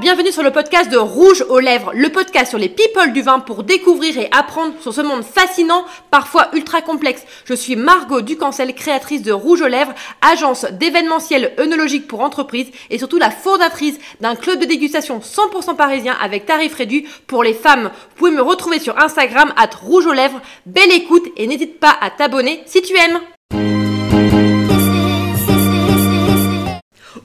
bienvenue sur le podcast de Rouge aux lèvres, le podcast sur les people du vin pour découvrir et apprendre sur ce monde fascinant, parfois ultra complexe. Je suis Margot Ducancel, créatrice de Rouge aux lèvres, agence d'événementiel œnologique pour entreprises et surtout la fondatrice d'un club de dégustation 100% parisien avec tarif réduit pour les femmes. Vous pouvez me retrouver sur Instagram at Rouge aux lèvres. Belle écoute et n'hésite pas à t'abonner si tu aimes.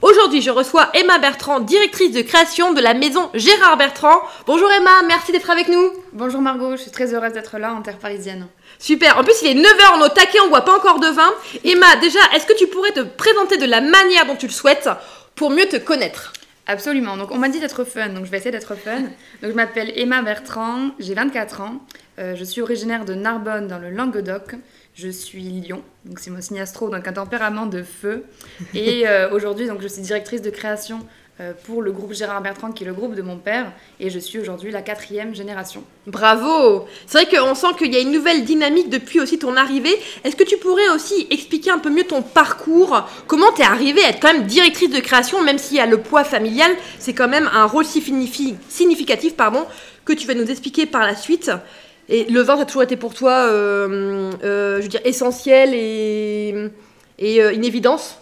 Aujourd'hui, je reçois Emma Bertrand, directrice de création de la maison Gérard Bertrand. Bonjour Emma, merci d'être avec nous. Bonjour Margot, je suis très heureuse d'être là en terre parisienne. Super, en plus il est 9h, on est au taquet, on boit pas encore de vin. Emma, déjà, est-ce que tu pourrais te présenter de la manière dont tu le souhaites pour mieux te connaître? Absolument, donc on m'a dit d'être fun, donc je vais essayer d'être fun. Donc je m'appelle Emma Bertrand, j'ai 24 ans, euh, je suis originaire de Narbonne dans le Languedoc. Je suis lion, donc c'est mon signe astro, donc un tempérament de feu. Et euh, aujourd'hui, donc je suis directrice de création euh, pour le groupe Gérard Bertrand, qui est le groupe de mon père, et je suis aujourd'hui la quatrième génération. Bravo C'est vrai qu'on sent qu'il y a une nouvelle dynamique depuis aussi ton arrivée. Est-ce que tu pourrais aussi expliquer un peu mieux ton parcours? Comment t'es arrivée à être quand même directrice de création, même s'il y a le poids familial, c'est quand même un rôle si significatif pardon, que tu vas nous expliquer par la suite. Et le vin, ça a toujours été pour toi, euh, euh, je veux dire, essentiel et, et euh, une évidence?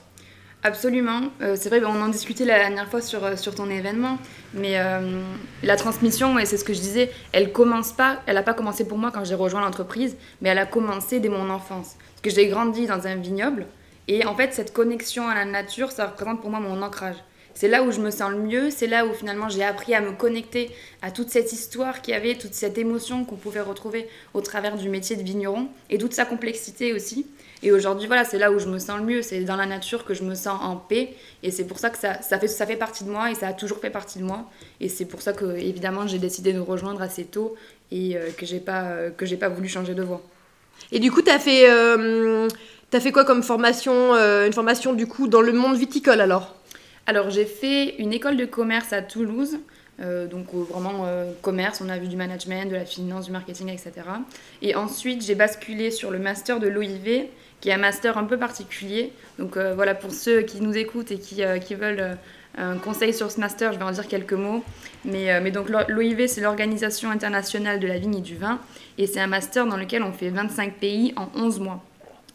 Absolument. c'est vrai, on en discutait la dernière fois sur, sur ton événement, mais la transmission, et c'est ce que je disais, elle commence pas, elle n'a pas commencé pour moi quand j'ai rejoint l'entreprise, mais elle a commencé dès mon enfance. Parce que j'ai grandi dans un vignoble, et en fait, cette connexion à la nature, ça représente pour moi mon ancrage c'est là où je me sens le mieux, c'est là où finalement j'ai appris à me connecter à toute cette histoire qu'il y avait, toute cette émotion qu'on pouvait retrouver au travers du métier de vigneron et toute sa complexité aussi. Et aujourd'hui, voilà, c'est là où je me sens le mieux, c'est dans la nature que je me sens en paix et c'est pour ça que ça, fait, ça fait partie de moi et ça a toujours fait partie de moi. Et c'est pour ça que, évidemment, j'ai décidé de rejoindre assez tôt et euh, que j'ai pas, euh, pas voulu changer de voie. Et du coup, tu as fait. Euh, fait quoi comme formation Une formation du coup dans le monde viticole alors? Alors j'ai fait une école de commerce à Toulouse, euh, donc euh, vraiment euh, commerce, on a vu du management, de la finance, du marketing, etc. Et ensuite j'ai basculé sur le master de l'OIV, qui est un master un peu particulier. Donc voilà, pour ceux qui nous écoutent et qui, veulent un conseil sur ce master, je vais en dire quelques mots. Mais, mais donc l'OIV, c'est l'Organisation internationale de la vigne et du vin, et c'est un master dans lequel on fait 25 pays en 11 mois.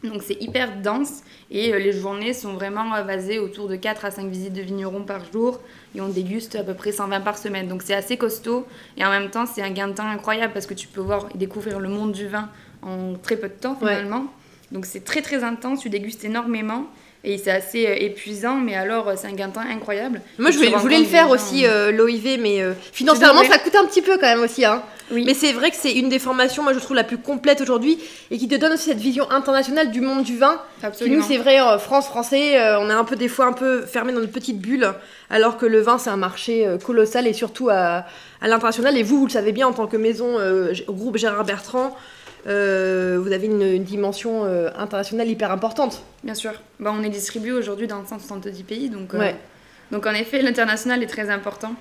Donc c'est hyper dense et euh, les journées sont vraiment euh, basées autour de 4 à 5 visites de vignerons par jour et on déguste à peu près 120 par semaine. Donc c'est assez costaud et en même temps c'est un gain de temps incroyable parce que tu peux voir et découvrir le monde du vin en très peu de temps finalement. Donc c'est très très intense, tu dégustes énormément et c'est assez euh, épuisant, mais alors euh, c'est un gain de temps incroyable. Moi, je voulais, le faire aussi, euh, l'OIV, mais financièrement, ça coûte un petit peu quand même aussi. Hein. Oui. Mais c'est vrai que c'est une des formations, moi, je trouve la plus complète aujourd'hui et qui te donne aussi cette vision internationale du monde du vin. Absolument. nous, c'est vrai, France, Français, on est un peu des fois un peu fermé dans une petite bulle, alors que le vin, c'est un marché colossal et surtout à, à l'international. Et vous, vous le savez bien, en tant que maison, groupe Gérard Bertrand, euh, vous avez une, dimension euh, internationale hyper importante. Bien sûr. Bah, on est distribué aujourd'hui dans 170 pays, donc, euh, donc en effet, l'international est très important.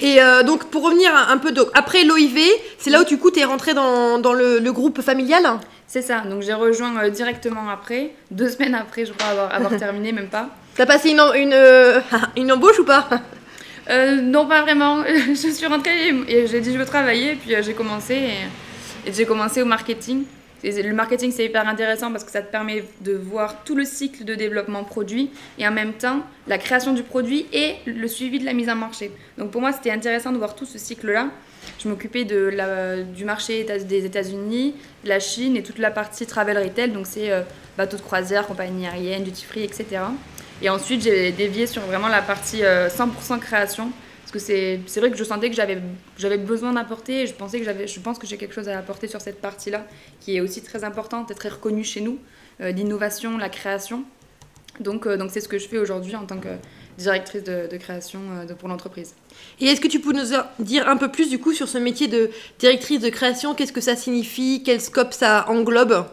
Et donc, pour revenir un peu, donc, après l'OIV, c'est là où tu coup, es rentré dans, dans le, groupe familial? C'est ça, donc j'ai rejoint directement après, deux semaines après, je crois avoir, avoir terminé, même pas. T'as passé une, une, une, embauche ou pas? Non, pas vraiment. je suis rentrée et, j'ai dit je veux travailler, puis j'ai commencé. Et et j'ai commencé au marketing. Le marketing, c'est hyper intéressant parce que ça te permet de voir tout le cycle de développement produit et en même temps la création du produit et le suivi de la mise en marché. Donc pour moi, c'était intéressant de voir tout ce cycle-là. Je m'occupais de la, du marché des États-Unis, de la Chine et toute la partie travel retail, donc c'est euh, bateaux de croisière, compagnie aérienne, duty free, etc. Et ensuite, j'ai dévié sur vraiment la partie 100% euh, création parce que c'est vrai que je sentais que j'avais besoin d'apporter je, pensais que je pense que j'ai quelque chose à apporter sur cette partie-là qui est aussi très importante et très reconnue chez nous, euh, l'innovation, la création. Donc euh, donc c'est ce que je fais aujourd'hui en tant que directrice de, création euh, pour l'entreprise. Et est-ce que tu peux nous dire un peu plus du coup sur ce métier de directrice de création? Qu'est-ce que ça signifie? Quel scope ça englobe?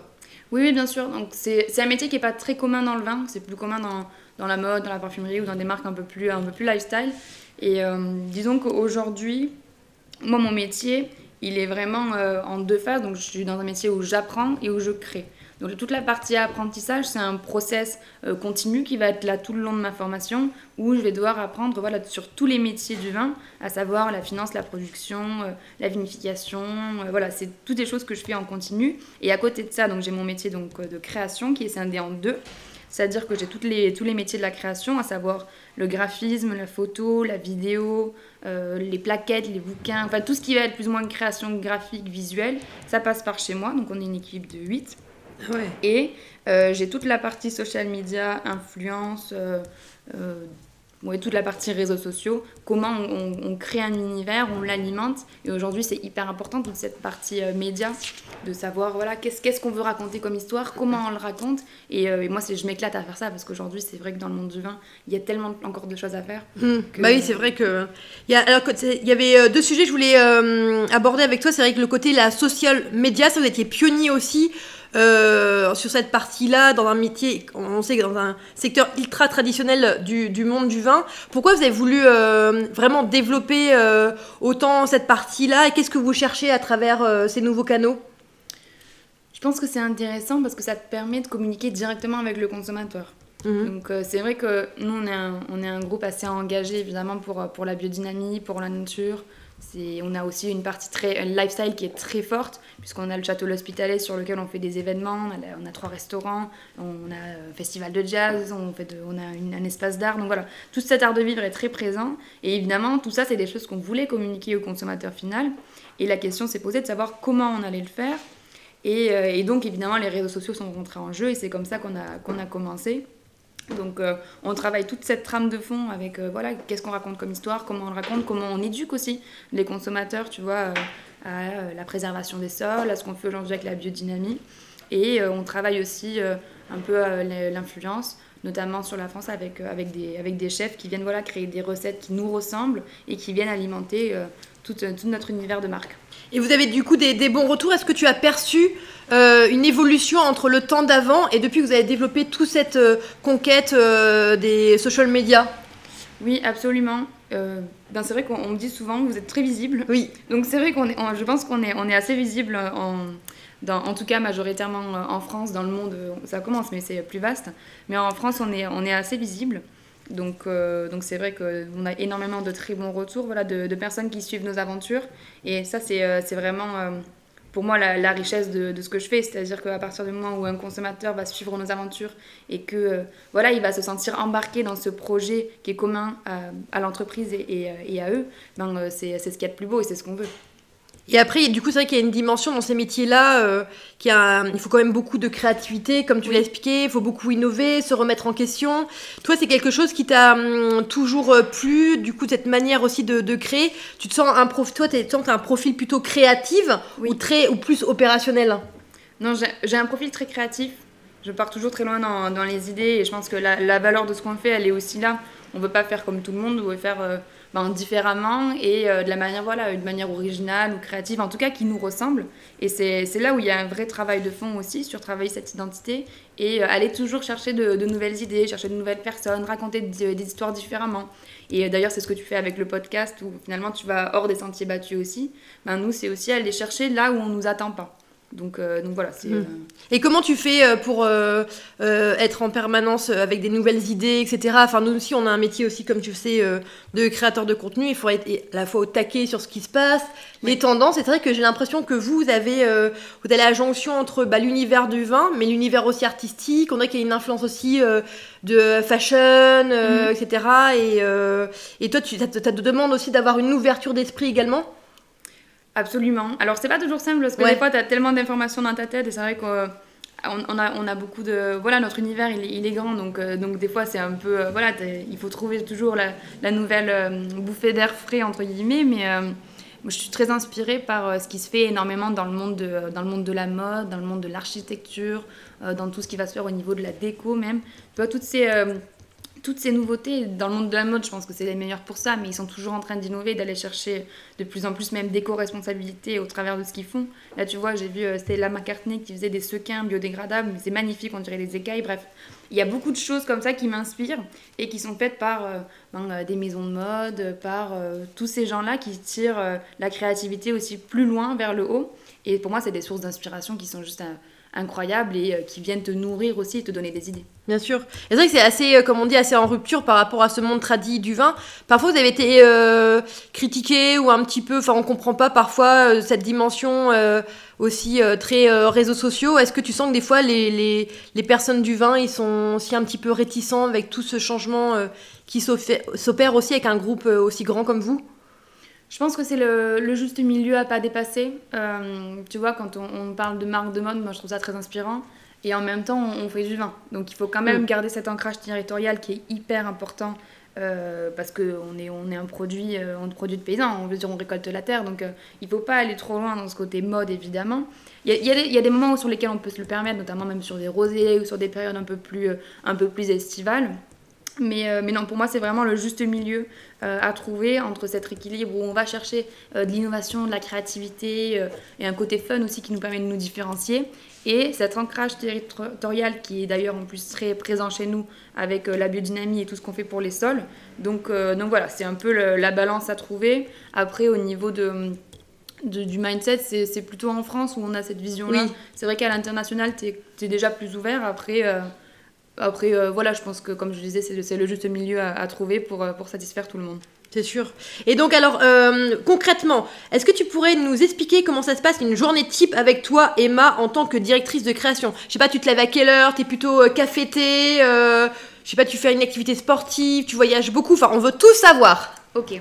Oui, oui, bien sûr. Donc c'est un métier qui n'est pas très commun dans le vin. C'est plus commun dans, dans, la mode, dans la parfumerie ou dans des marques un peu plus, un peu plus lifestyle. Et euh, disons qu'aujourd'hui, moi, mon métier, il est vraiment euh, en deux phases. Donc, je suis dans un métier où j'apprends et où je crée. Donc toute la partie apprentissage, c'est un process euh, continu qui va être là tout le long de ma formation où je vais devoir apprendre voilà, sur tous les métiers du vin, à savoir la finance, la production, euh, la vinification. Euh, voilà, c'est toutes des choses que je fais en continu. Et à côté de ça, j'ai mon métier donc, de création qui est scindé en deux. C'est-à-dire que j'ai les, tous les métiers de la création, à savoir le graphisme, la photo, la vidéo, les plaquettes, les bouquins, enfin tout ce qui va être plus ou moins création graphique, visuelle, ça passe par chez moi. Donc on est une équipe de 8. Et euh, j'ai toute la partie social media, influence, euh, euh, toute la partie réseaux sociaux, comment on, crée un univers, on l'alimente. Et aujourd'hui, c'est hyper important, toute cette partie média, de savoir voilà, qu'est-ce qu'on veut raconter comme histoire, comment on le raconte. Et, moi, je m'éclate à faire ça, parce qu'aujourd'hui, c'est vrai que dans le monde du vin, il y a tellement encore de choses à faire. Mmh. Bah oui, c'est vrai que... Il y, a, alors, il y avait deux sujets que je voulais aborder avec toi. C'est vrai que le côté la social media, ça vous étiez pionnier aussi. Euh, sur cette partie-là, dans un métier, on sait que dans un secteur ultra traditionnel du, du monde du vin. Pourquoi vous avez voulu euh, vraiment développer euh, autant cette partie-là et qu'est-ce que vous cherchez à travers ces nouveaux canaux? Je pense que c'est intéressant parce que ça te permet de communiquer directement avec le consommateur. Mhm. Donc c'est vrai que nous, on est, un, on est un groupe assez engagé évidemment pour, pour la biodynamie, pour la nature, on a aussi une partie très lifestyle qui est très forte, puisqu'on a le château L'Hospitalet sur lequel on fait des événements, on a, trois restaurants, on a un festival de jazz, on, fait on a un espace d'art. Donc voilà, tout cet art de vivre est très présent. Et évidemment, tout ça, c'est des choses qu'on voulait communiquer au consommateur final. Et la question s'est posée de savoir comment on allait le faire. Et, euh, donc, évidemment, les réseaux sociaux sont rentrés en jeu et c'est comme ça qu'on a, qu'on a commencé. Donc euh, on travaille toute cette trame de fond avec euh, voilà qu'est-ce qu'on raconte comme histoire, comment on le raconte, comment on éduque aussi les consommateurs, tu vois, euh, à la préservation des sols, à ce qu'on fait aujourd'hui avec la biodynamie. Et on travaille aussi un peu l'influence, notamment sur la France avec, avec, des, avec des chefs qui viennent voilà, créer des recettes qui nous ressemblent et qui viennent alimenter tout, tout notre univers de marque. Et vous avez du coup des, des bons retours. Est-ce que tu as perçu euh, une évolution entre le temps d'avant et depuis que vous avez développé toute cette euh, conquête euh, des social media? Oui, absolument. ben c'est vrai qu'on me dit souvent que vous êtes très visible. Oui. Donc c'est vrai qu'on est, je pense qu'on est, on est assez visible en, dans, en tout cas majoritairement en France, dans le monde, ça commence, mais c'est plus vaste. Mais en France, on est, on est assez visible. Donc, donc c'est vrai qu'on a énormément de très bons retours voilà, de, de, personnes qui suivent nos aventures. Et ça, c'est, c'est vraiment pour moi la, richesse de, ce que je fais. C'est-à-dire qu'à partir du moment où un consommateur va suivre nos aventures et que euh, voilà, il va se sentir embarqué dans ce projet qui est commun à, l'entreprise et, et, à eux, ben, euh, c'est ce qu'il y a de plus beau et c'est ce qu'on veut. Et après, du coup, c'est vrai qu'il y a une dimension dans ces métiers-là, euh, qui a, il faut quand même beaucoup de créativité, comme tu l'as expliqué, il faut beaucoup innover, se remettre en question. Toi, c'est quelque chose qui t'a hum, toujours euh, plu, du coup, cette manière aussi de, de créer. Tu te sens un prof, toi, tu as un profil plutôt créatif ou, très, ou plus opérationnel? Non, j'ai un profil très créatif. Je pars toujours très loin dans, dans les idées et je pense que la, la valeur de ce qu'on fait, elle est aussi là. On ne veut pas faire comme tout le monde, on veut faire... Euh, ben, différemment et euh, de la manière, voilà, une manière originale ou créative, en tout cas qui nous ressemble. Et c'est là où il y a un vrai travail de fond aussi sur travailler cette identité et euh, aller toujours chercher de, nouvelles idées, chercher de nouvelles personnes, raconter des histoires différemment. Et euh, d'ailleurs, c'est ce que tu fais avec le podcast où finalement tu vas hors des sentiers battus aussi. Ben, nous, c'est aussi aller chercher là où on nous attend pas. Donc, euh, donc voilà. Hmm. Euh, Et comment tu fais euh, pour être en permanence avec des nouvelles idées, etc. Enfin, nous aussi, on a un métier aussi, comme tu sais, de créateur de contenu. Il faut être à la fois au taquet sur ce qui se passe, les tendances. C'est vrai que j'ai l'impression que vous, vous avez, vous avez la jonction entre bah, l'univers du vin, mais l'univers aussi artistique. On a qu'il y a une influence aussi de fashion, hmm. etc. Et, et toi, tu as, te demandes aussi d'avoir une ouverture d'esprit également? Absolument. Alors, c'est pas toujours simple parce que des fois, tu as tellement d'informations dans ta tête et c'est vrai qu'on on a, on a beaucoup de. Voilà, notre univers, il, il est grand donc, euh, donc des fois, c'est un peu. Euh, voilà, il faut trouver toujours la, la nouvelle euh, bouffée d'air frais, entre guillemets, mais. moi, je suis très inspirée par ce qui se fait énormément dans le monde de, dans le monde de la mode, dans le monde de l'architecture, dans tout ce qui va se faire au niveau de la déco même. Tu vois, toutes ces, toutes ces nouveautés, dans le monde de la mode, je pense que c'est les meilleurs pour ça, mais ils sont toujours en train d'innover, d'aller chercher de plus en plus même d'éco-responsabilité au travers de ce qu'ils font. Là, tu vois, j'ai vu euh, Stella McCartney qui faisait des sequins biodégradables, mais c'est magnifique, on dirait des écailles. Bref, il y a beaucoup de choses comme ça qui m'inspirent et qui sont faites par euh, ben, euh, des maisons de mode, par tous ces gens-là qui tirent la créativité aussi plus loin vers le haut. Et pour moi, c'est des sources d'inspiration qui sont juste incroyables et qui viennent te nourrir aussi et te donner des idées. Bien sûr. c'est vrai que c'est assez, comme on dit, assez en rupture par rapport à ce monde tradit du vin. Parfois, vous avez été critiqué ou un petit peu, enfin, on comprend pas parfois cette dimension aussi très réseaux sociaux. Est-ce que tu sens que des fois, les, les, les, personnes du vin, ils sont aussi un petit peu réticents avec tout ce changement qui s'opère aussi avec un groupe aussi grand comme vous? Je pense que c'est le, juste milieu à pas dépasser. Euh, tu vois, quand on, parle de marque de mode, moi je trouve ça très inspirant. Et en même temps, on, fait du vin. Donc il faut quand même mm. garder cet ancrage territorial qui est hyper important. Euh, parce qu'on est, on est un produit, euh, produit de paysan, on veut dire on récolte la terre, donc il ne faut pas aller trop loin dans ce côté mode évidemment. Il y, y, y a, des moments sur lesquels on peut se le permettre, notamment même sur des rosés ou sur des périodes un peu plus, un peu plus estivales. Mais, euh, mais, non, pour moi, c'est vraiment le juste milieu euh, à trouver entre cet équilibre où on va chercher euh, de l'innovation, de la créativité et un côté fun aussi qui nous permet de nous différencier. Et cet ancrage territorial qui est d'ailleurs en plus très présent chez nous avec la biodynamie et tout ce qu'on fait pour les sols. Donc, donc voilà, c'est un peu la balance à trouver. Après, au niveau de, du mindset, c'est plutôt en France où on a cette vision-là. C'est vrai qu'à l'international, tu es, es, déjà plus ouvert. Après après, euh, voilà, je pense que, comme je disais, c'est le juste milieu à, trouver pour, euh, pour satisfaire tout le monde. C'est sûr. Et donc, alors, euh, concrètement, est-ce que tu pourrais nous expliquer comment ça se passe une journée type avec toi, Emma, en tant que directrice de création? Je sais pas, tu te lèves à quelle heure? Tu es plutôt café-thé Je sais pas, tu fais une activité sportive Tu voyages beaucoup Enfin, on veut tout savoir. Ok.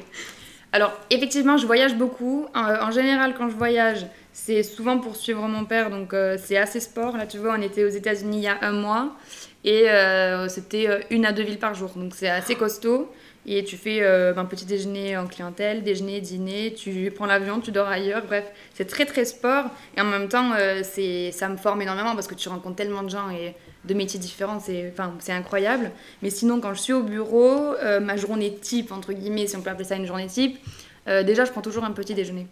Alors, effectivement, je voyage beaucoup. En, général, quand je voyage, c'est souvent pour suivre mon père, donc c'est assez sport. Là, tu vois, on était aux États-Unis il y a un mois. Et euh, c'était euh, une à deux villes par jour. Donc c'est assez costaud. Et tu fais euh, un petit déjeuner en clientèle, déjeuner, dîner, tu prends l'avion, tu dors ailleurs. Bref, c'est très très sport. Et en même temps, c'est ça me forme énormément parce que tu rencontres tellement de gens et de métiers différents. C'est incroyable. Mais sinon, quand je suis au bureau, ma journée type, entre guillemets, si on peut appeler ça une journée type, déjà, je prends toujours un petit déjeuner.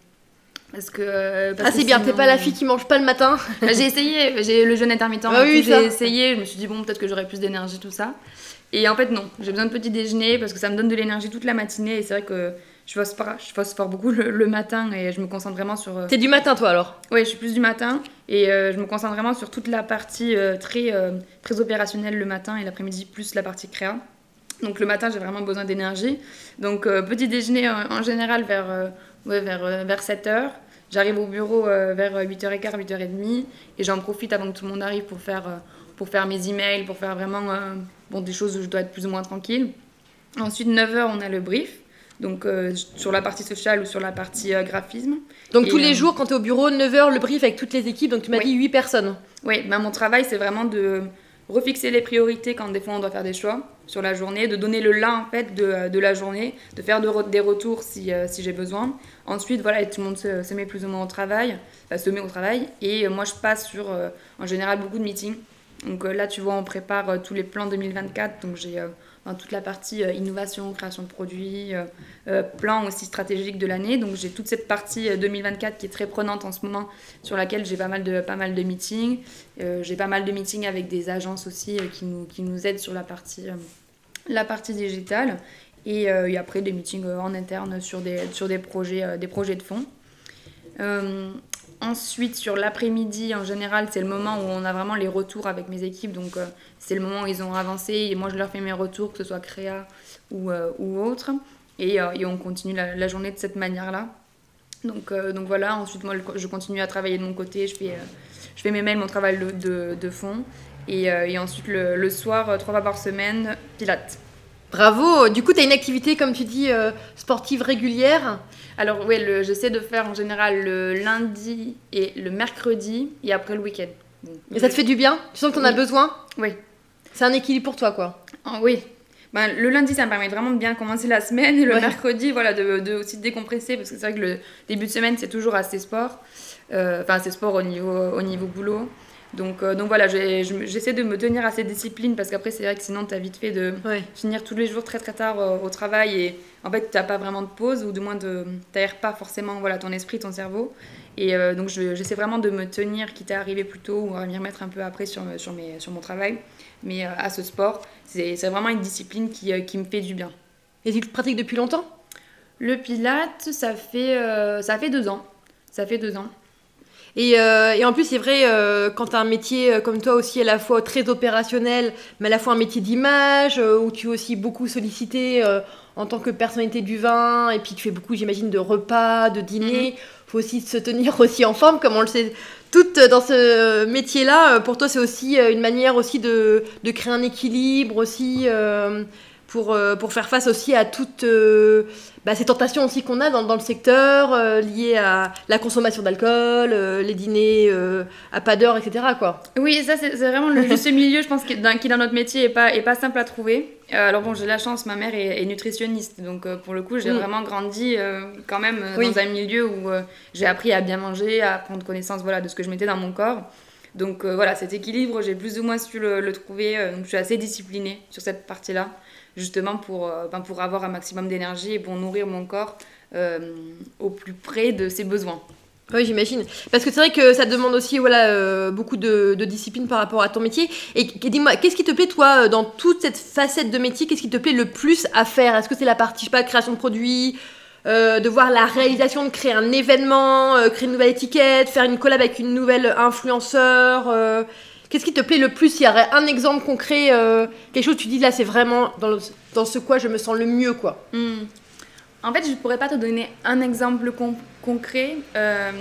Parce que. Euh, ah, c'est bien, t'es pas la fille qui mange pas le matin bah, J'ai essayé, j'ai le jeûne intermittent, ah j'ai essayé, je me suis dit, bon, peut-être que j'aurais plus d'énergie, tout ça. Et en fait, non, j'ai besoin de petit déjeuner parce que ça me donne de l'énergie toute la matinée et c'est vrai que je phosphore, je phosphore beaucoup le, matin et je me concentre vraiment sur. Euh, t'es du matin, toi alors? Oui, je suis plus du matin et euh, je me concentre vraiment sur toute la partie très, très opérationnelle le matin et l'après-midi plus la partie créa. Donc le matin, j'ai vraiment besoin d'énergie. Donc petit déjeuner en, général vers, vers, vers 7 heures. J'arrive au bureau euh, vers 8h15, 8h30 et j'en profite avant que tout le monde arrive pour faire, euh, pour faire mes emails, pour faire vraiment euh, bon, des choses où je dois être plus ou moins tranquille. Ensuite, 9h, on a le brief. Donc sur la partie sociale ou sur la partie graphisme. Donc tous les jours, quand tu es au bureau, 9h, le brief avec toutes les équipes. Donc tu m'as dit 8 personnes. Oui, ben, mon travail, c'est vraiment de refixer les priorités quand des fois on doit faire des choix sur la journée, de donner le là en fait de, de la journée, de faire des retours si, euh, si j'ai besoin. Ensuite, voilà, tout le monde se, met plus ou moins au travail, se met au travail. Et euh, moi, je passe sur, euh, en général, beaucoup de meetings. Donc là, tu vois, on prépare tous les plans 2024. Donc j'ai toute la partie innovation, création de produits, plan aussi stratégique de l'année. Donc j'ai toute cette partie 2024 qui est très prenante en ce moment, sur laquelle j'ai pas mal de, pas mal de meetings. j'ai pas mal de meetings avec des agences aussi qui, nous, qui nous aident sur la partie la partie digitale et, euh, après des meetings euh, en interne sur des, sur des, projets, euh, des projets de fond. Ensuite, sur l'après-midi, en général, c'est le moment où on a vraiment les retours avec mes équipes. Donc, c'est le moment où ils ont avancé et moi, je leur fais mes retours, que ce soit créa ou, ou autre. Et, et, on continue la, journée de cette manière-là. Donc, donc voilà, ensuite, moi, je continue à travailler de mon côté. Je fais, je fais mes mails, mon travail de, de fond. Euh, et, ensuite, le, soir, euh, trois fois par semaine, pilates. Bravo Du coup, tu as une activité, comme tu dis, euh, sportive régulière Alors oui, j'essaie de faire en général le lundi et le mercredi, et après le week-end. Et ça te fait du bien? Tu sens que tu en as besoin? Oui. C'est un équilibre pour toi, quoi ah Oui. Ben, le lundi, ça me permet vraiment de bien commencer la semaine, et le mercredi, voilà, de, de, aussi de décompresser, parce que c'est vrai que le début de semaine, c'est toujours assez sport. Enfin, assez sport au niveau, au niveau boulot. Donc, euh, donc voilà, j'essaie de me tenir à ces disciplines parce qu'après, c'est vrai que sinon, tu as vite fait de finir tous les jours très très tard euh, au travail et en fait, tu n'as pas vraiment de pause ou du moins, tu n'aères pas forcément voilà, ton esprit, ton cerveau. Et euh, donc, j'essaie vraiment de me tenir, quitte à arriver plus tôt ou à m'y remettre un peu après sur, sur, mes, sur mon travail. Mais à ce sport, c'est vraiment une discipline qui, qui, me fait du bien. Et tu le pratiques depuis longtemps? Le pilate, ça fait, ça fait deux ans. Ça fait deux ans. Et, et, en plus, c'est vrai, quand tu as un métier comme toi aussi, à la fois très opérationnel, mais à la fois un métier d'image, où tu es aussi beaucoup sollicité en tant que personnalité du vin, et puis tu fais beaucoup, j'imagine, de repas, de dîners. Il mm-hmm. faut aussi se tenir aussi en forme, comme on le sait toutes dans ce métier-là. Pour toi, c'est aussi une manière aussi de, de, créer un équilibre aussi pour, euh, pour faire face aussi à toutes euh, bah, ces tentations aussi qu'on a dans, dans, le secteur euh, liées à la consommation d'alcool, les dîners à pas d'heure, etc. Quoi. Oui, ça c'est vraiment le juste milieu, je pense, qui dans, qui dans notre métier n'est pas, est pas simple à trouver. alors bon, j'ai la chance, ma mère est, nutritionniste, donc pour le coup, j'ai mm. vraiment grandi quand même dans un milieu où j'ai appris à bien manger, à prendre connaissance voilà, de ce que je mettais dans mon corps. Donc voilà, cet équilibre, j'ai plus ou moins su le, le trouver, donc je suis assez disciplinée sur cette partie-là justement pour, euh, ben, pour avoir un maximum d'énergie et pour nourrir mon corps euh, au plus près de ses besoins. Oui, j'imagine. Parce que c'est vrai que ça demande aussi voilà, euh, beaucoup de, discipline par rapport à ton métier. Et, dis-moi, qu'est-ce qui te plaît, toi, dans toute cette facette de métier? Qu'est-ce qui te plaît le plus à faire? Est-ce que c'est la partie, je sais pas, création de produits de voir la réalisation de créer un événement, créer une nouvelle étiquette, faire une collab avec une nouvelle influenceur Qu'est-ce qui te plaît le plus? Il y aurait un exemple concret, euh, quelque chose tu dis là, c'est vraiment dans, dans, ce quoi je me sens le mieux, quoi. Hmm. En fait, je ne pourrais pas te donner un exemple concret. Euh,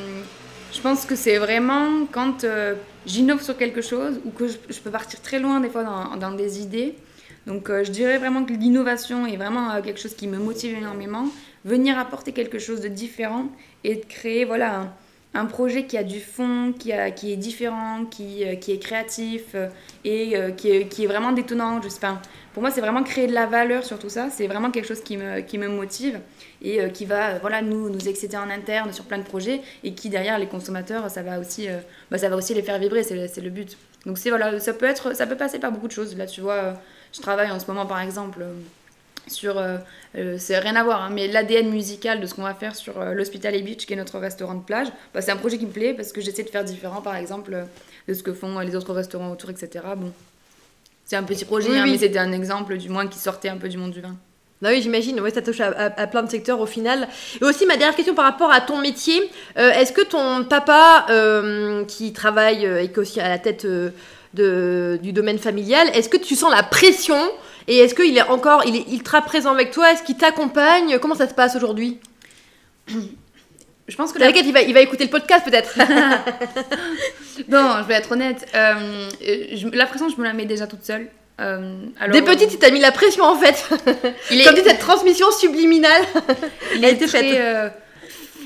je pense que c'est vraiment quand euh, j'innove sur quelque chose ou que je, peux partir très loin des fois dans, dans des idées. Donc, je dirais vraiment que l'innovation est vraiment quelque chose qui me motive énormément. Venir apporter quelque chose de différent et de créer, voilà, un, projet qui a du fond, qui, a, qui est différent, qui, euh, qui est créatif euh, et euh, qui, est, vraiment détonnant. Je sais pas. Pour moi, c'est vraiment créer de la valeur sur tout ça. C'est vraiment quelque chose qui me, qui me motive et qui va voilà, nous, nous exciter en interne sur plein de projets et qui, derrière les consommateurs, ça va aussi, bah, ça va aussi les faire vibrer. C'est le but. Donc, voilà, ça, peut être, ça peut passer par beaucoup de choses. Là, tu vois, je travaille en ce moment, par exemple sur, euh, euh, c'est rien à voir, hein, mais l'ADN musical de ce qu'on va faire sur euh, l'Hospital Beach, qui est notre restaurant de plage, bah, c'est un projet qui me plaît parce que j'essaie de faire différent, par exemple, de ce que font les autres restaurants autour, etc. Bon, c'est un petit projet, hein, mais c'était un exemple du moins qui sortait un peu du monde du vin. Bah oui, j'imagine, ouais, ça touche à, plein de secteurs au final. Et aussi, ma dernière question par rapport à ton métier, est-ce que ton papa, qui travaille et qui est aussi à la tête de, du domaine familial, est-ce que tu sens la pression et est-ce qu'il est encore, il est ultra présent avec toi? Est-ce qu'il t'accompagne? Comment ça se passe aujourd'hui? Je pense que il va, il va écouter le podcast peut-être. non, je vais être honnête. Euh, la pression, je me la mets déjà toute seule. Euh, alors, Des petites, il t'a mis la pression en fait. il est... Comme dit, cette transmission subliminale, il a été faite. Euh,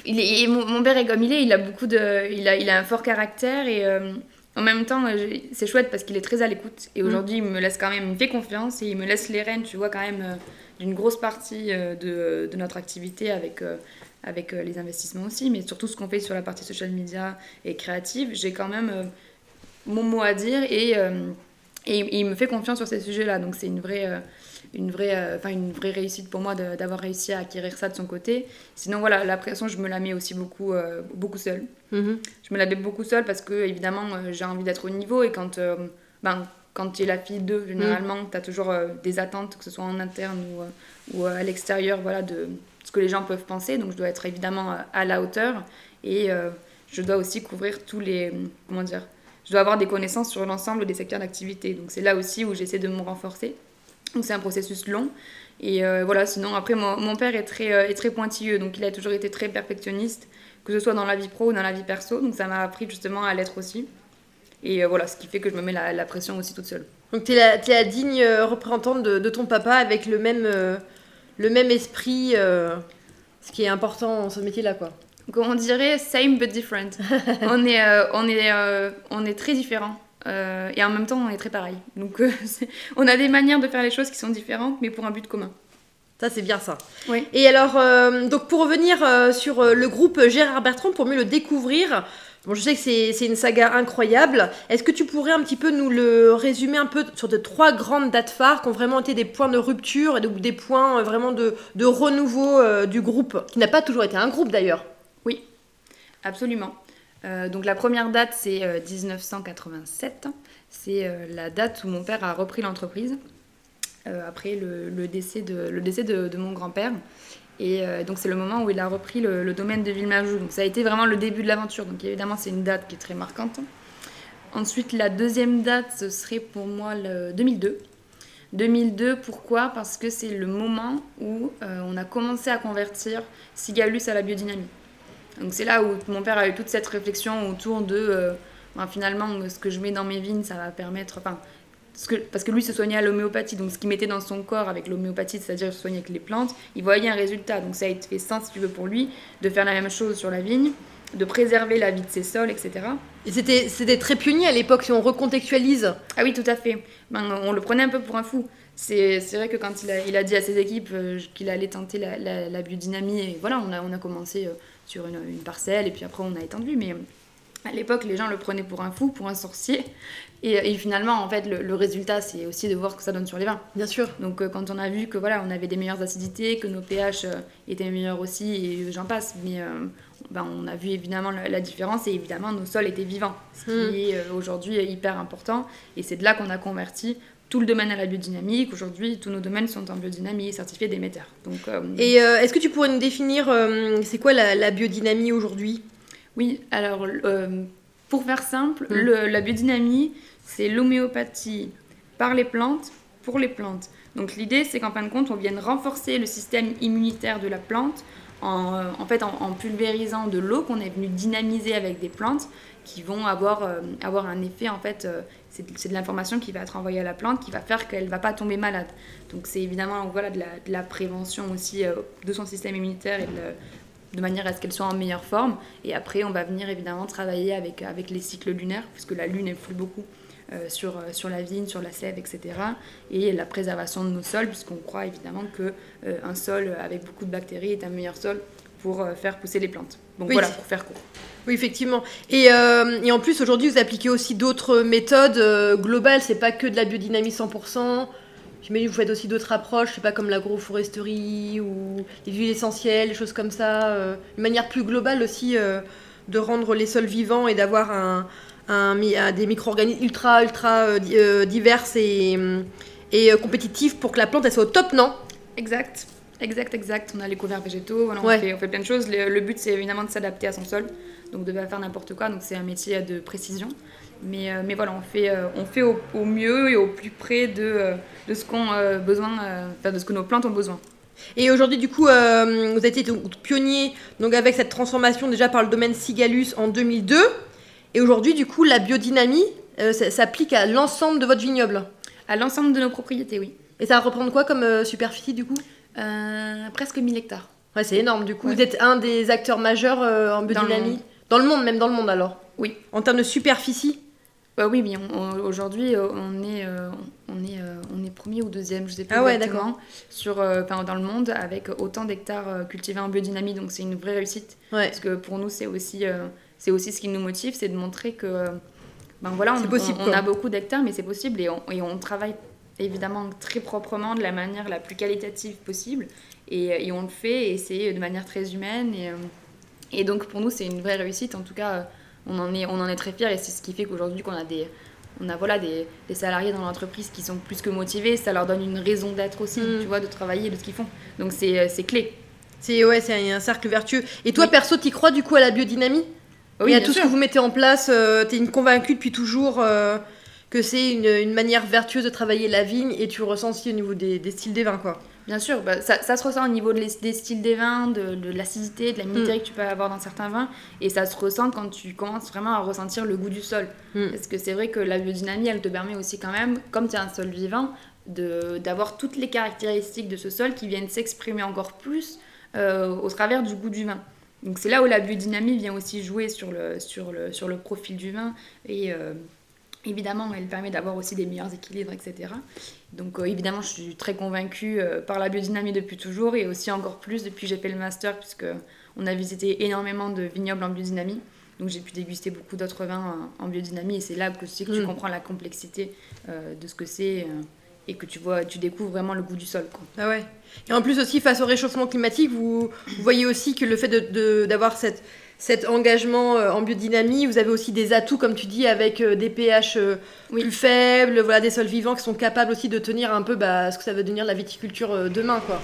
il est, mon, père est comme il est, il a beaucoup de, il a, il a un fort caractère et en même temps, euh, c'est chouette parce qu'il est très à l'écoute. Et mm. aujourd'hui, il me laisse quand même, il me fait confiance et il me laisse les rênes, tu vois, quand même, euh, d'une grosse partie euh, de, de, notre activité avec, avec les investissements aussi, mais surtout ce qu'on fait sur la partie social media et créative. J'ai quand même mon mot à dire et, et, il me fait confiance sur ces sujets-là. Donc, c'est une vraie une vraie, euh, une vraie réussite pour moi d'avoir réussi à acquérir ça de son côté. Sinon, voilà, la pression, je me la mets aussi beaucoup, euh, beaucoup seule. Mhm. Je me la beaucoup seule parce que, évidemment, euh, j'ai envie d'être au niveau et quand, ben, quand tu es la fille d'eux, généralement, tu as toujours des attentes, que ce soit en interne ou, ou à l'extérieur, voilà, de ce que les gens peuvent penser. Donc, je dois être évidemment à la hauteur et je dois aussi couvrir tous les. Comment dire Je dois avoir des connaissances sur l'ensemble des secteurs d'activité. Donc, c'est là aussi où j'essaie de me renforcer. Donc c'est un processus long. Et euh, voilà, sinon après mon, père est très, euh, est très pointilleux, donc il a toujours été très perfectionniste, que ce soit dans la vie pro ou dans la vie perso, donc ça m'a appris justement à l'être aussi. Et euh, voilà, ce qui fait que je me mets la, pression aussi toute seule. Donc tu es, la, la digne représentante de, ton papa avec le même, le même esprit, ce qui est important dans ce métier-là, quoi. Comme on dirait, same but different. on, est, on, est, on est très différents. Euh, et en même temps, on est très pareil. Donc, euh, on a des manières de faire les choses qui sont différentes, mais pour un but commun. Ça, c'est bien ça. Oui. Et alors, euh, donc pour revenir sur le groupe Gérard Bertrand, pour mieux le découvrir, bon, je sais que c'est une saga incroyable. Est-ce que tu pourrais un petit peu nous le résumer un peu sur de trois grandes dates phares qui ont vraiment été des points de rupture et des points vraiment de, de renouveau du groupe, qui n'a pas toujours été un groupe d'ailleurs? Oui, absolument. Euh, donc la première date, c'est 1987. Euh, c'est euh, la date où mon père a repris l'entreprise. Après le, décès de, le décès de, mon grand-père. Et donc c'est le moment où il a repris le, domaine de Villemajou. Donc ça a été vraiment le début de l'aventure. Donc évidemment c'est une date qui est très marquante. Ensuite la deuxième date ce serait pour moi le 2002. 2002, pourquoi? Parce que c'est le moment où on a commencé à convertir Sigalus à la biodynamie. Donc c'est là où mon père a eu toute cette réflexion autour de euh, ben, finalement ce que je mets dans mes vignes, ça va permettre. Que, parce que lui se soignait à l'homéopathie, donc ce qu'il mettait dans son corps avec l'homéopathie, c'est-à-dire se soigner avec les plantes, il voyait un résultat. Donc ça a été fait sens, si tu veux, pour lui, de faire la même chose sur la vigne, de préserver la vie de ses sols, etc. Et c'était, c'était très pionnier à l'époque, si on recontextualise. Ah oui, tout à fait. Ben, on le prenait un peu pour un fou. C'est, c'est vrai que quand il a, il a dit à ses équipes euh, qu'il allait tenter la, la, biodynamie, et voilà, on a, on a commencé euh, sur une, une, parcelle, et puis après on a étendu. Mais à l'époque, les gens le prenaient pour un fou, pour un sorcier. Et, finalement, en fait, le, résultat, c'est aussi de voir ce que ça donne sur les vins. Bien sûr. Donc, euh, quand on a vu que voilà, on avait des meilleures acidités, que nos pH étaient meilleurs aussi, et j'en passe. Mais ben, on a vu évidemment la, différence, et évidemment, nos sols étaient vivants, ce qui hmm. est aujourd'hui hyper important. Et c'est de là qu'on a converti tout le domaine à la biodynamique. Aujourd'hui, tous nos domaines sont en biodynamie, certifiés d'émetteurs. Donc, euh, Et euh, est-ce que tu pourrais nous définir, euh, c'est quoi la, biodynamie aujourd'hui? Oui, alors pour faire simple, hmm. la biodynamie, c'est l'homéopathie par les plantes, pour les plantes. Donc l'idée, c'est qu'en fin de compte, on vienne renforcer le système immunitaire de la plante en, en fait, en, pulvérisant de l'eau qu'on est venu dynamiser avec des plantes qui vont avoir, avoir un effet en fait c'est de, l'information qui va être envoyée à la plante qui va faire qu'elle ne va pas tomber malade. Donc c'est évidemment voilà, de, la, prévention aussi euh, de son système immunitaire et de, manière à ce qu'elle soit en meilleure forme. Et après, on va venir évidemment travailler avec, avec les cycles lunaires, puisque la lune influe beaucoup euh, sur, euh, sur la vigne, sur la sève, etc. Et la préservation de nos sols, puisqu'on croit évidemment qu'un un sol avec beaucoup de bactéries est un meilleur sol pour faire pousser les plantes. Donc voilà, pour faire court. Oui, effectivement. Et, euh, et en plus, aujourd'hui, vous appliquez aussi d'autres méthodes euh, globales. C'est pas que de la biodynamie 100%. J'imagine que vous faites aussi d'autres approches, je sais pas, comme l'agroforesterie ou les huiles essentielles, des choses comme ça. Euh, une manière plus globale aussi de rendre les sols vivants et d'avoir un, un, des micro-organismes ultra, ultra divers et, et compétitifs pour que la plante elle soit au top, non? Exact. Exact, exact. On a les couverts végétaux, on, fait, on, fait, plein de choses. Le, but, c'est évidemment de s'adapter à son sol, donc de ne pas faire n'importe quoi. Donc c'est un métier de précision. Mais, euh, mais voilà, on fait, euh, on fait au, mieux et au plus près de, euh, de ce qu'on besoin, de ce que nos plantes ont besoin. Et aujourd'hui, du coup, vous avez été pionnier donc avec cette transformation déjà par le domaine Sigalus en 2002. Et aujourd'hui, du coup, la biodynamie s'applique à l'ensemble de votre vignoble? À l'ensemble de nos propriétés, oui. Et ça va reprendre quoi comme superficie, du coup? Euh, presque 1000 hectares. Ouais, c'est énorme. Du coup, vous êtes un des acteurs majeurs euh, en biodynamie? dans le, monde, même dans le monde alors? Oui. En termes de superficie? Bah oui, oui. Aujourd'hui, euh, on est, on est, on est premier ou deuxième, je sais pas ah ouais, d'accord. sur, dans le monde avec autant d'hectares cultivés en biodynamie. Donc c'est une vraie réussite. Parce que pour nous, c'est aussi, c'est aussi ce qui nous motive, c'est de montrer que ben voilà, on, possible, on, a beaucoup d'hectares, mais c'est possible et on, et on travaille évidemment très proprement, de la manière la plus qualitative possible. Et, et on le fait, et c'est de manière très humaine. Et, euh, et donc pour nous, c'est une vraie réussite. En tout cas, on en est, on en est très fiers, et c'est ce qui fait qu'aujourd'hui, qu'on a des... On a voilà, des, des salariés dans l'entreprise qui sont plus que motivés, ça leur donne une raison d'être aussi, mm. tu vois, de travailler, de ce qu'ils font. Donc c'est euh, clé. C'est ouais, c'est un cercle vertueux. Et toi, perso, tu crois du coup à la biodynamie? Oui, Et à tout ce que vous mettez en place euh, Tu es une convaincue depuis toujours que c'est une, manière vertueuse de travailler la vigne et tu ressens aussi au niveau des, styles des vins, quoi. Bien sûr, bah, ça, se ressent au niveau des styles des vins, de, l'acidité, de la minéralité mm. que tu peux avoir dans certains vins, et ça se ressent quand tu commences vraiment à ressentir le goût du sol. Mm. Parce que c'est vrai que la biodynamie, elle te permet aussi quand même, comme tu as un sol vivant, d'avoir toutes les caractéristiques de ce sol qui viennent s'exprimer encore plus euh, au travers du goût du vin. Donc c'est là où la biodynamie vient aussi jouer sur le, sur le, sur le profil du vin et... Euh, Évidemment, elle permet d'avoir aussi des meilleurs équilibres, etc. Donc euh, évidemment, je suis très convaincue euh, par la biodynamie depuis toujours et aussi encore plus depuis que j'ai fait le master, puisque on a visité énormément de vignobles en biodynamie. Donc j'ai pu déguster beaucoup d'autres vins en, biodynamie et c'est là que, que tu mm. comprends la complexité euh, de ce que c'est et que tu vois, tu découvres vraiment le goût du sol. Quoi. Ah ouais. Et en plus aussi face au réchauffement climatique, vous, voyez aussi que le fait d'avoir de, cette cet engagement en biodynamie. Vous avez aussi des atouts, comme tu dis, avec des pH plus faibles, voilà, des sols vivants qui sont capables aussi de tenir un peu bah, ce que ça va devenir la viticulture demain. Quoi.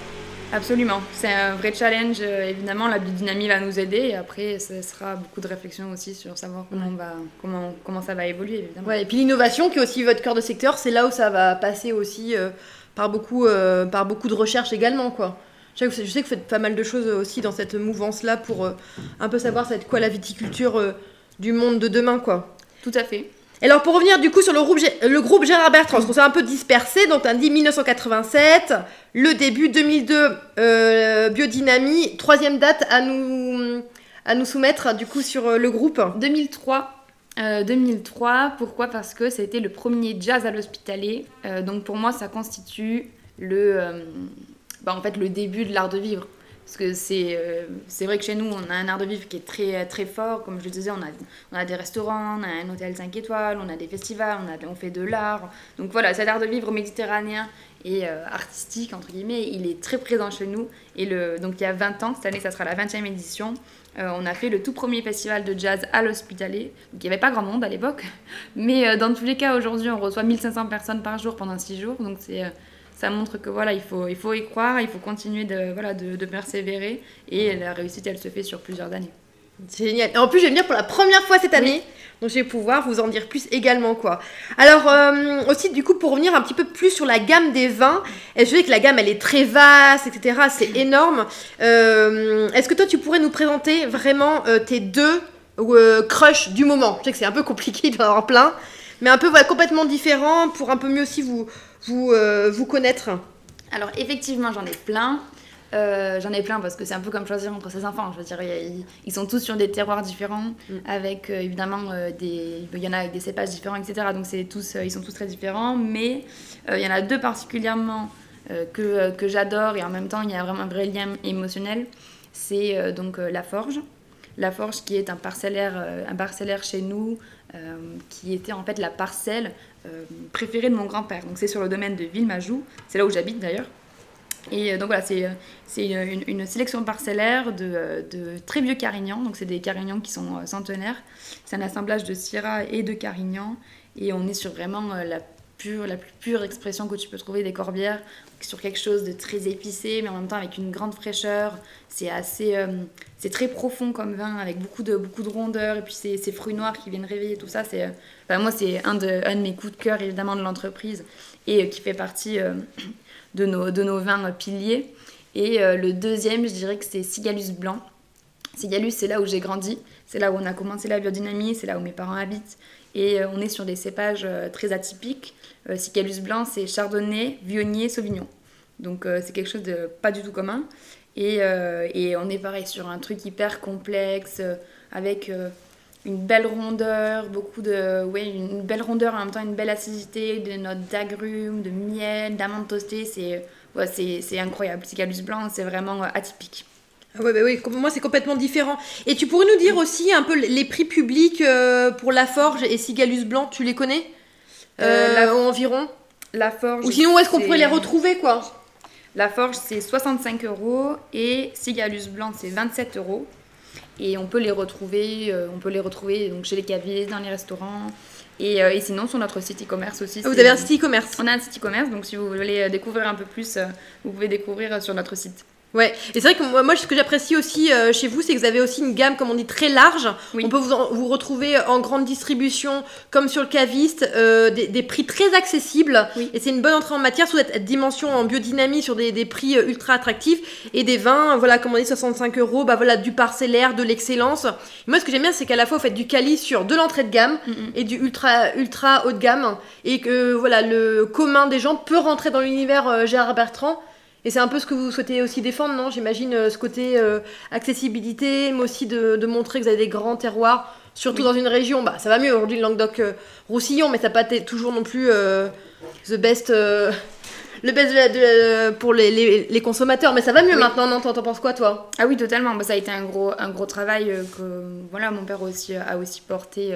Absolument, c'est un vrai challenge. évidemment, la biodynamie va nous aider et après, ce sera beaucoup de réflexion aussi sur savoir comment, va, comment, comment ça va évoluer. Évidemment. Ouais, et puis l'innovation, qui est aussi votre cœur de secteur, c'est là où ça va passer aussi par, beaucoup, par beaucoup de recherches également. quoi. Je sais, que, vous faites pas mal de choses aussi dans cette mouvance-là pour euh, un peu savoir ça va être quoi la viticulture euh, du monde de demain, quoi. Tout à fait. Alors pour revenir du coup sur le groupe, le groupe Gérard Bertrand, parce qu'on s'est un peu dispersé, donc on a dit 1987, le début 2002, euh, biodynamie, troisième date à nous, à nous soumettre du coup sur le groupe 2003. 2003, pourquoi? Parce que c'était le premier jazz à l'hospitalet. donc pour moi, ça constitue le, bah, en fait, le début de l'art de vivre. Parce que c'est euh, c'est vrai que chez nous, on a un art de vivre qui est très, très fort. Comme je le disais, on a, on a des restaurants, on a un hôtel 5 étoiles, on a des festivals, on, a, on fait de l'art. Donc voilà, cet art de vivre méditerranéen et euh, artistique, entre guillemets, il est très présent chez nous. Et le, donc il y a 20 ans, cette année, ça sera la 20e édition. Euh, on a fait le tout premier festival de jazz à l'Hospitalet. Donc il n'y avait pas grand monde à l'époque. Mais dans tous les cas, aujourd'hui, on reçoit 1500 personnes par jour pendant 6 jours. Donc c'est ça montre que voilà, il faut, il faut y croire, il faut continuer de, voilà, de, de persévérer et la réussite, elle se fait sur plusieurs années. Génial. Et en plus, je vais venir pour la première fois cette année. Donc, je vais pouvoir vous en dire plus également, quoi. Alors, euh, aussi, du coup, pour revenir un petit peu plus sur la gamme des vins, je sais que la gamme, elle est très vaste, etc. C'est énorme. Euh, est-ce que toi, tu pourrais nous présenter vraiment euh, tes deux crushs du moment? Je sais que c'est un peu compliqué d'en avoir plein, mais un peu voilà, complètement différent pour un peu mieux aussi vous, vous, euh, vous connaître Alors effectivement, j'en ai plein. Euh, j'en ai plein parce que c'est un peu comme choisir entre ses enfants. Je veux dire, ils, sont tous sur des terroirs différents, mm. avec euh, évidemment des. Il y en a avec des cépages différents, etc. Donc c'est tous, ils sont tous très différents. Mais il y en a deux particulièrement que, que j'adore et en même temps il y a vraiment un vrai lien émotionnel. C'est donc la forge. La forge qui est un parcellaire, un parcellaire chez nous, qui était en fait la parcelle euh, préféré de mon grand-père. Donc c'est sur le domaine de Villemajou, c'est là où j'habite d'ailleurs. Et euh, donc voilà, c'est, euh, une, sélection parcellaire de, très vieux carignans. Donc c'est des carignans qui sont centenaires. C'est un assemblage de Syrah et de carignan. Et on est sur vraiment la pure, la plus pure expression que tu peux trouver des corbières, sur quelque chose de très épicé, mais en même temps avec une grande fraîcheur. C'est assez, c'est très profond comme vin, avec beaucoup de, beaucoup de rondeur, et puis ces, ces fruits noirs qui viennent réveiller tout ça. C'est, moi, c'est un de, un de mes coups de cœur, évidemment, de l'entreprise, et qui fait partie euh, de, nos, de nos vins piliers. Et euh, le deuxième, je dirais que c'est Sigalus Blanc. Sigalus, c'est là où j'ai grandi, c'est là où on a commencé la biodynamie, c'est là où mes parents habitent. Et euh, on est sur des cépages très atypiques. Sigalus Blanc, c'est Chardonnay, Viognier, Sauvignon. Donc c'est quelque chose de pas du tout commun. Et, euh, on est pareil sur un truc hyper complexe, euh, avec euh, une belle rondeur, beaucoup de. Ouais, une belle rondeur en même temps une belle acidité, des notes d'agrumes, de miel, d'amandes toastées. C'est ouais, incroyable. Cicalus blanc, c'est vraiment atypique. Ah ouais, bah oui, moi c'est complètement différent. Et tu pourrais nous dire aussi un peu les prix publics pour La Forge et Cigalus Blanc, tu les connais? Euh, Environ? La Forge. Ou sinon, où est-ce qu'on pourrait les retrouver quoi? La Forge, c'est 65 euros et Sigalus Blanc, c'est 27 euros. Et on peut les retrouver, euh, on peut les retrouver donc, chez les caviers, dans les restaurants. Et, euh, et sinon, sur notre site e-commerce aussi. Ah, vous avez un site e-commerce On a un site e-commerce, donc si vous voulez euh, découvrir un peu plus, vous pouvez découvrir sur notre site. Ouais, et c'est vrai que moi, ce que j'apprécie aussi euh, chez vous, c'est que vous avez aussi une gamme, comme on dit, très large. On peut vous, vous retrouver en grande distribution, comme sur le caviste, euh, des, prix très accessibles. Et c'est une bonne entrée en matière sous cette dimension en biodynamie sur des, prix euh, ultra attractifs. Et des vins, voilà, comme on dit, 65 euros, bah voilà, du parcellaire, de l'excellence. Moi, ce que j'aime bien, c'est qu'à la fois, vous faites du quali sur de l'entrée de gamme et du ultra, ultra haut de gamme. Et que, voilà, le commun des gens peut rentrer dans l'univers Gérard Bertrand. Et c'est un peu ce que vous souhaitez aussi défendre, non? J'imagine euh, ce côté euh, accessibilité, mais aussi de, montrer que vous avez des grands terroirs, surtout dans une région. Bah, ça va mieux aujourd'hui, le Languedoc-Roussillon, mais ça n'a pas toujours non plus euh, the best. le best pour les, les, consommateurs, mais ça va mieux maintenant, non? T'en penses quoi, toi? Ah oui, totalement. Bah, ça a été un gros, un gros travail que voilà, mon père aussi, a aussi porté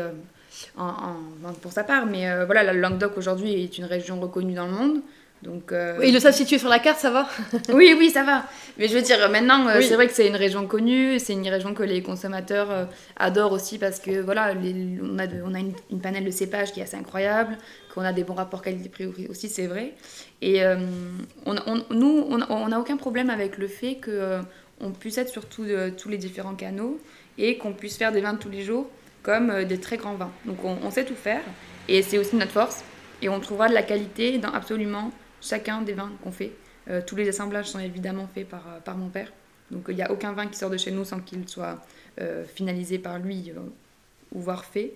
en, pour sa part. Mais voilà, le Languedoc aujourd'hui est une région reconnue dans le monde. Donc, euh, ils le savent situer sur la carte, ça va Oui, oui, ça va. Mais je veux dire, maintenant, euh, c'est vrai que c'est une région connue, c'est une région que les consommateurs euh, adorent aussi parce que voilà, on a, on a une, panel de cépages qui est assez incroyable, qu'on a des bons rapports qualité-prix aussi, c'est vrai. Et on, nous, on n'a aucun problème avec le fait qu'on on puisse être sur tous les différents canaux et qu'on puisse faire des vins tous les jours comme des très grands vins. Donc on, on sait tout faire et c'est aussi notre force. Et on trouvera de la qualité dans absolument chacun des vins qu'on fait. Euh, tous les assemblages sont évidemment faits par, euh, par mon père. Donc il n'y a aucun vin qui sort de chez nous sans qu'il soit euh, finalisé par lui ou voire fait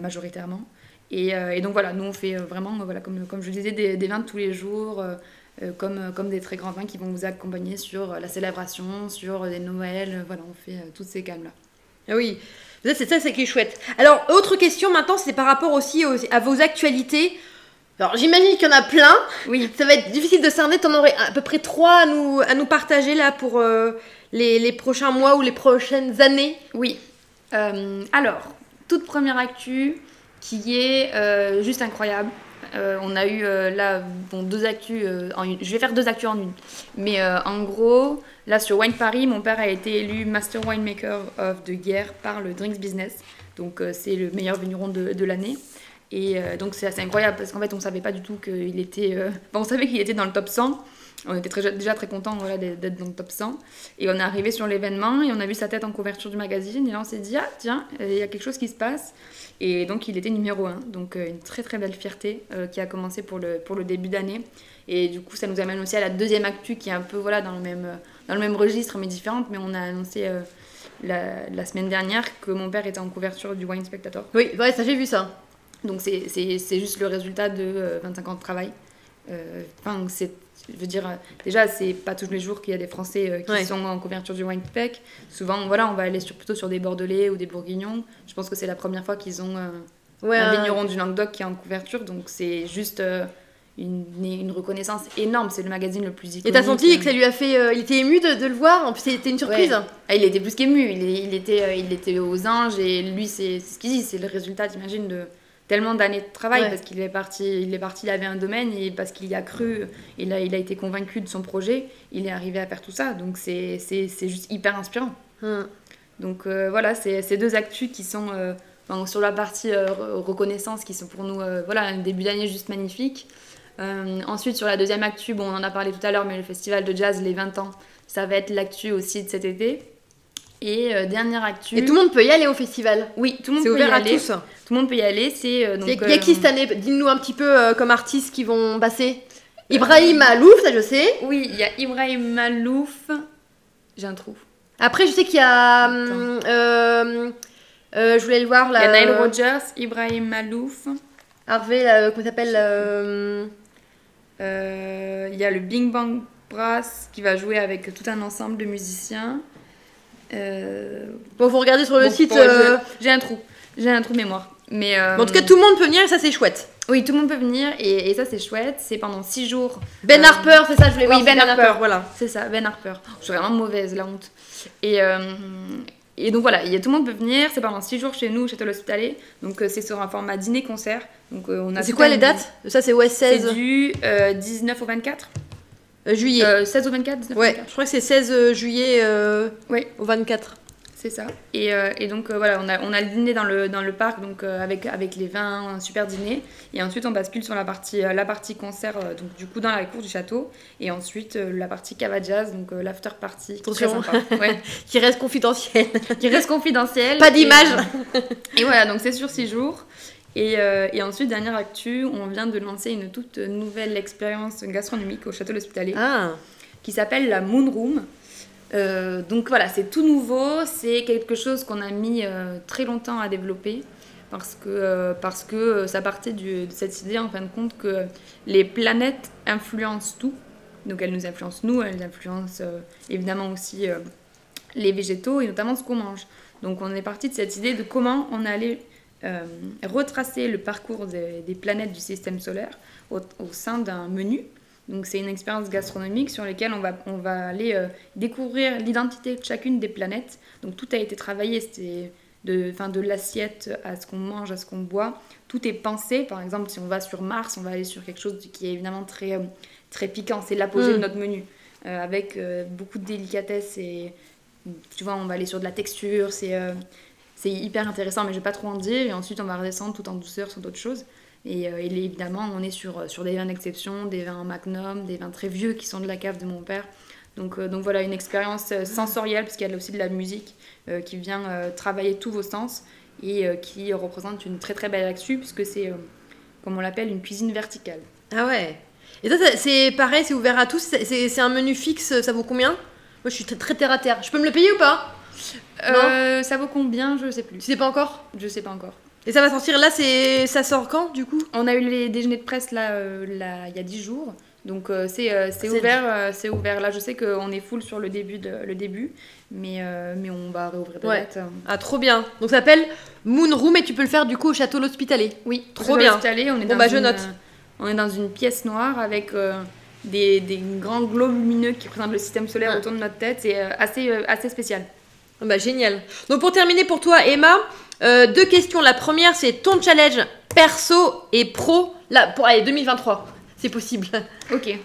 majoritairement. Et, donc voilà, nous on fait vraiment, voilà, comme, comme je disais, des, vins de tous les jours, comme, comme des très grands vins qui vont vous accompagner sur la célébration, sur des Noëls, voilà, on fait toutes ces gammes-là. Ah oui, c'est ça, c'est qui est chouette. Alors, autre question maintenant, c'est par rapport aussi à vos actualités. Alors j'imagine qu'il y en a plein. Oui. Ça va être difficile de cerner. T'en aurais à peu près trois à nous, à nous partager là pour euh, les, les, prochains mois ou les prochaines années. Oui. Euh, alors, toute première actu qui est euh, juste incroyable. on a eu là bon, deux actus en une. Je vais faire deux actus en une. Mais en gros, là sur Wine Paris, mon père a été élu Master Winemaker of the Year par le Drinks Business. Donc c'est le meilleur vigneron de, de l'année. Et euh, donc c'est assez incroyable parce qu'en fait on savait pas du tout qu'il était... Euh, on savait qu'il était dans le top 100. On était déjà très contents d'être dans le top 100. Et on est arrivé sur l'événement et on a vu sa tête en couverture du magazine. Et là on s'est dit, ah tiens, il y a quelque chose qui se passe. Et donc il était numéro 1. Donc euh, une très très belle fierté qui a commencé pour le, pour le début d'année. Et du coup ça nous amène aussi à la deuxième actu qui est un peu voilà, dans, le même, dans le même registre mais différente. Mais on a annoncé... La, la, semaine dernière que mon père était en couverture du Wine Spectator. Oui, ouais, ça j'ai vu ça. Donc c'est juste le résultat de 25 euh, ans de travail. Euh, enfin, c'est je veux dire, déjà, c'est pas tous les jours qu'il y a des Français euh, qui sont en couverture du Winepec. Souvent, voilà, on va aller sur, plutôt sur des Bordelais ou des Bourguignons. Je pense que c'est la première fois qu'ils ont un vigneron du Languedoc qui est en couverture. Donc, c'est juste une, une, reconnaissance énorme. C'est le magazine le plus iconique. Et t'as senti que ça lui a fait. il était ému de, de le voir? En plus, c'était une surprise. Ah, il était plus qu'ému. Il, il, était, il était aux anges. Et lui, c'est ce qu'il dit. C'est le résultat, t'imagines, de tellement d'années de travail parce qu'il est parti, il est parti, il avait un domaine et parce qu'il y a cru, il a, il a été convaincu de son projet, il est arrivé à faire tout ça. Donc c'est, juste hyper inspirant. Hum. Donc euh, voilà, c'est ces deux actus qui sont euh, sur la partie euh, reconnaissance qui sont pour nous voilà un début d'année juste magnifique. ensuite sur la deuxième actu, bon on en a parlé tout à l'heure, mais le festival de jazz les 20 ans, ça va être l'actu aussi de cet été. Et euh, dernière actu. Et tout le monde peut y aller au festival Oui, tout le monde peut y aller. Tout le monde peut y aller. C'est euh, donc. Il y a qui cette année Dis-nous un petit peu comme artistes qui vont passer. Ibrahim Malouf, ça je sais. Oui, il y a Ibrahim Malouf. J'ai un trou. Après, je sais qu'il y a. Hum, euh, je voulais le voir là. Il y a Nile Rogers, Ibrahim Malouf. Harvey, comment s'appelle Il y a le Bing Bang Brass qui va jouer avec tout un ensemble de musiciens. Euh, bon, vous regardez sur le site. Euh, j'ai un trou. J'ai un trou de mémoire. Mais en tout cas, tout le monde peut venir et ça, c'est chouette. Oui, tout le monde peut venir et, ça, c'est chouette. C'est pendant 6 jours. Ben Harper, c'est ça, je voulais oui, Ben, Harper, voilà. C'est ça, Ben Harper. Je suis vraiment mauvaise, la honte. Et, et donc voilà, y a, tout le monde peut venir. C'est pendant 6 jours chez nous, chez l'Hospitalet. Donc c'est sur un format dîner-concert. Donc on C'est quoi les dates? Ça, c'est OS 16 C'est du 19 au 24. Euh, juillet. 16 euh, au 24 Ouais, je crois que c'est 16 euh, juillet au 24. C'est ça. Et, et donc voilà, on a, on a le dîner dans le, dans le parc donc, avec, avec les vins, un super dîner. Et ensuite, on bascule sur la partie, la partie concert, donc du coup dans la cour du château. Et ensuite, la partie cava jazz, donc l'after party. Attention, ouais. qui reste confidentielle. qui reste confidentielle. Pas d'image. Et, voilà, donc c'est sur 6 jours. Euh, et, ensuite, dernière actu, on vient de lancer une toute nouvelle expérience gastronomique au Château l'Hospitalet ah. qui s'appelle la Moon Room. Euh, donc voilà, c'est tout nouveau, c'est quelque chose qu'on a mis euh, très longtemps à développer parce que, parce que ça partait de cette idée en fin de compte que les planètes influencent tout. Donc elles nous influencent nous, elles influencent évidemment aussi les végétaux et notamment ce qu'on mange. Donc on est parti de cette idée de comment on allait euh, retracer le parcours des, planètes du système solaire au, sein d'un menu. Donc c'est une expérience gastronomique sur laquelle on va, on va aller euh, découvrir l'identité de chacune des planètes. Donc tout a été travaillé, c'était de, fin, de l'assiette à ce qu'on mange, à ce qu'on boit. Tout est pensé. Par exemple, si on va sur Mars, on va aller sur quelque chose qui est évidemment très, euh, très piquant. C'est l'apogée mm. de notre menu. avec beaucoup de délicatesse et tu vois, on va aller sur de la texture. C'est c'est hyper intéressant, mais je vais pas trop en dire. Et ensuite, on va redescendre tout en douceur sur d'autres choses. Et, évidemment, on est sur, sur des vins d'exception, des vins Magnum, des vins très vieux qui sont de la cave de mon père. Donc, donc voilà, une expérience sensorielle, parce qu'il y a aussi de la musique qui vient travailler tous vos sens et euh, qui représente une très très belle action puisque c'est, euh, comme on l'appelle, une cuisine verticale. Ah ouais Et ça, c'est pareil, c'est ouvert à tous, c'est un menu fixe, ça vaut combien? Moi je suis très, très terre à terre. Je peux me le payer ou pas? Euh, Ça vaut combien? Je sais plus. Tu sais pas encore? Je sais pas encore. Et ça va sortir là, c'est ça sort quand du coup? On a eu les déjeuners de presse là, là il y a 10 jours. Donc euh, euh, c'est ouvert, euh, c'est ouvert. Là, je sais qu'on est full sur le début, de, le début mais, mais on va réouvrir des ouais. Ah, trop bien. Donc ça s'appelle Moon Room et tu peux le faire du coup au château l'Hospitalet. Oui, trop bien. On est dans bah, une, je note. On est dans une pièce noire avec des, des, grands globes lumineux qui représentent le système solaire autour de notre tête. C'est assez, assez spécial. Ah bah, génial. Donc pour terminer pour toi, Emma, deux questions. La première, c'est ton challenge perso et pro là, pour allez, 2023 c'est possible. Ok.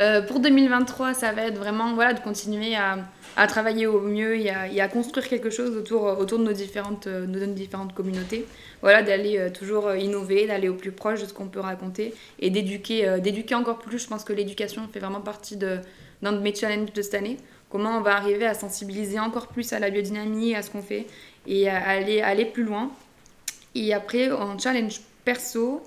Euh, pour 2023, ça va être vraiment voilà, de continuer à, à travailler au mieux et à, à, construire quelque chose autour, autour de nos différentes, euh, nos différentes communautés. Voilà, d'aller euh, toujours innover, d'aller au plus proche de ce qu'on peut raconter et d'éduquer, d'éduquer encore plus. Je pense que l'éducation fait vraiment partie de, d'un de mes challenges de cette année. Comment on va arriver à sensibiliser encore plus à la biodynamie, à ce qu'on fait et à aller, aller plus loin. Et après, en challenge perso,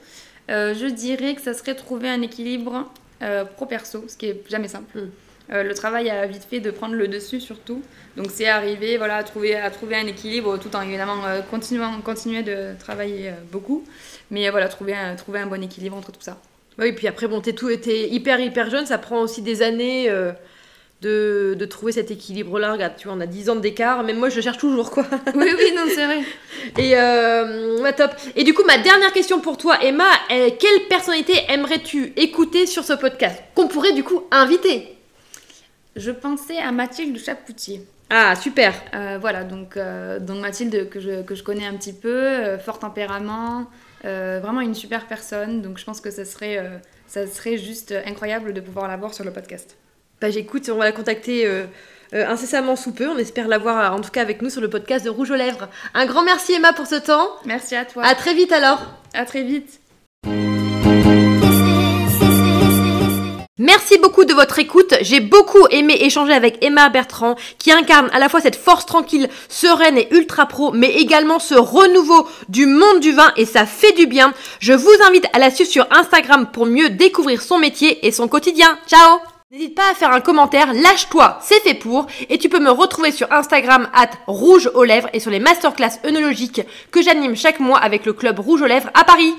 euh, je dirais que ça serait trouver un équilibre euh, pro-perso, ce qui est jamais simple. Mm. Euh, le travail a vite fait de prendre le dessus surtout. Donc c'est arriver voilà, à, trouver, à trouver un équilibre tout en évidemment continuant, continuer de travailler beaucoup. Mais voilà, trouver un, trouver un bon équilibre entre tout ça. Oui, puis après, bon, t'es, tout, hyper hyper jeune, ça prend aussi des années de, de, trouver cet équilibre-là. Regarde, tu vois, on a 10 ans d'écart, même moi je cherche toujours quoi. oui, oui, non, c'est vrai. Et euh, top. Et du coup, ma dernière question pour toi, Emma, quelle personnalité aimerais-tu écouter sur ce podcast Qu'on pourrait du coup inviter? Je pensais à Mathilde Chapoutier. Ah, super. Euh, voilà, donc, euh, donc Mathilde, que je, que je, connais un petit peu, euh, fort tempérament, vraiment une super personne. Donc je pense que ça serait, ça serait juste incroyable de pouvoir la voir sur le podcast. Bah j'écoute, on va la contacter euh, euh, incessamment sous peu. On espère l'avoir en tout cas avec nous sur le podcast de Rouge aux Lèvres. Un grand merci Emma pour ce temps. Merci à toi. À très vite alors. À très vite. Merci beaucoup de votre écoute. J'ai beaucoup aimé échanger avec Emma Bertrand qui incarne à la fois cette force tranquille, sereine et ultra pro, mais également ce renouveau du monde du vin et ça fait du bien. Je vous invite à la suivre sur Instagram pour mieux découvrir son métier et son quotidien. Ciao N'hésite pas à faire un commentaire, lâche-toi, c'est fait pour, et tu peux me retrouver sur Instagram at rouge aux lèvres et sur les masterclass œnologiques que j'anime chaque mois avec le club Rouge aux lèvres à Paris.